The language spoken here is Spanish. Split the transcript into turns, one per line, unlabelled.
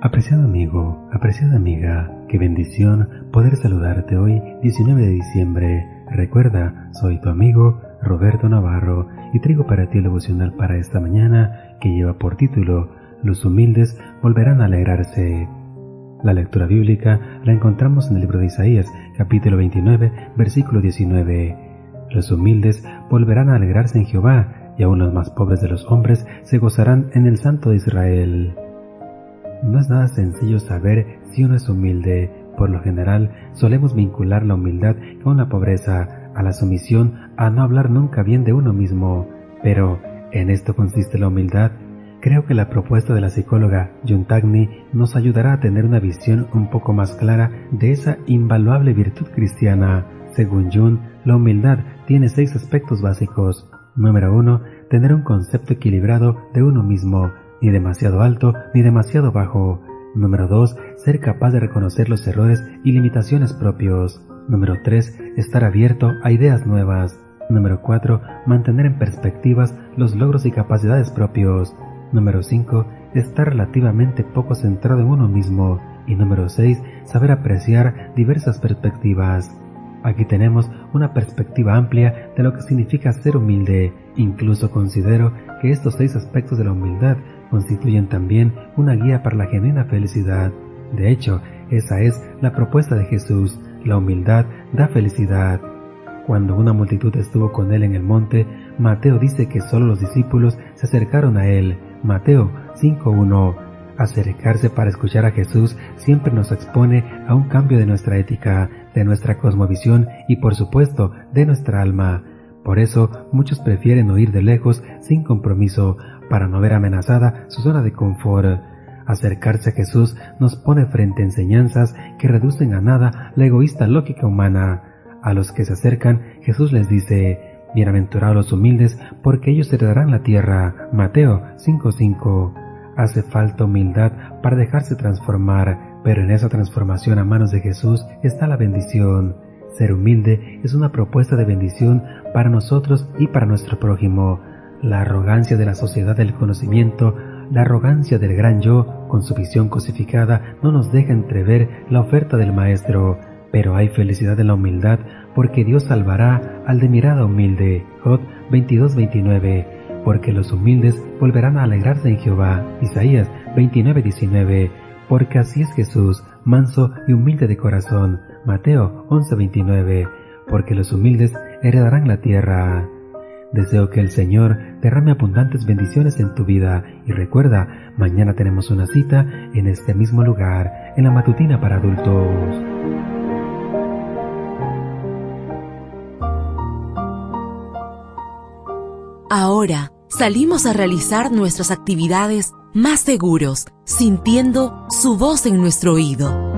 Apreciado amigo, apreciada amiga, qué bendición poder saludarte hoy 19 de diciembre. Recuerda, soy tu amigo Roberto Navarro y traigo para ti el devocional para esta mañana que lleva por título Los humildes volverán a alegrarse. La lectura bíblica la encontramos en el libro de Isaías, capítulo 29, versículo 19. Los humildes volverán a alegrarse en Jehová, y aun los más pobres de los hombres se gozarán en el Santo de Israel. No es nada sencillo saber si uno es humilde. Por lo general, solemos vincular la humildad con la pobreza, a la sumisión, a no hablar nunca bien de uno mismo. Pero, ¿en esto consiste la humildad? Creo que la propuesta de la psicóloga Juntagni nos ayudará a tener una visión un poco más clara de esa invaluable virtud cristiana. Según Jung, la humildad tiene seis aspectos básicos. Número uno, tener un concepto equilibrado de uno mismo ni demasiado alto ni demasiado bajo. Número 2. Ser capaz de reconocer los errores y limitaciones propios. Número 3. Estar abierto a ideas nuevas. Número 4. Mantener en perspectivas los logros y capacidades propios. Número 5. Estar relativamente poco centrado en uno mismo. Y número 6. Saber apreciar diversas perspectivas. Aquí tenemos una perspectiva amplia de lo que significa ser humilde. Incluso considero que estos seis aspectos de la humildad constituyen también una guía para la genuina felicidad. De hecho, esa es la propuesta de Jesús. La humildad da felicidad. Cuando una multitud estuvo con él en el monte, Mateo dice que solo los discípulos se acercaron a él. Mateo 5.1. Acercarse para escuchar a Jesús siempre nos expone a un cambio de nuestra ética, de nuestra cosmovisión y por supuesto de nuestra alma. Por eso muchos prefieren oír de lejos sin compromiso para no ver amenazada su zona de confort. Acercarse a Jesús nos pone frente a enseñanzas que reducen a nada la egoísta lógica humana. A los que se acercan, Jesús les dice, Bienaventurados los humildes, porque ellos heredarán la tierra. Mateo 5:5. Hace falta humildad para dejarse transformar, pero en esa transformación a manos de Jesús está la bendición. Ser humilde es una propuesta de bendición para nosotros y para nuestro prójimo. La arrogancia de la sociedad del conocimiento, la arrogancia del gran yo, con su visión cosificada, no nos deja entrever la oferta del Maestro. Pero hay felicidad en la humildad, porque Dios salvará al de mirada humilde. Job 22:29. Porque los humildes volverán a alegrarse en Jehová. Isaías 29:19. Porque así es Jesús, manso y humilde de corazón. Mateo 11:29. Porque los humildes heredarán la tierra. Deseo que el Señor derrame abundantes bendiciones en tu vida y recuerda, mañana tenemos una cita en este mismo lugar, en la matutina para adultos.
Ahora salimos a realizar nuestras actividades más seguros, sintiendo su voz en nuestro oído.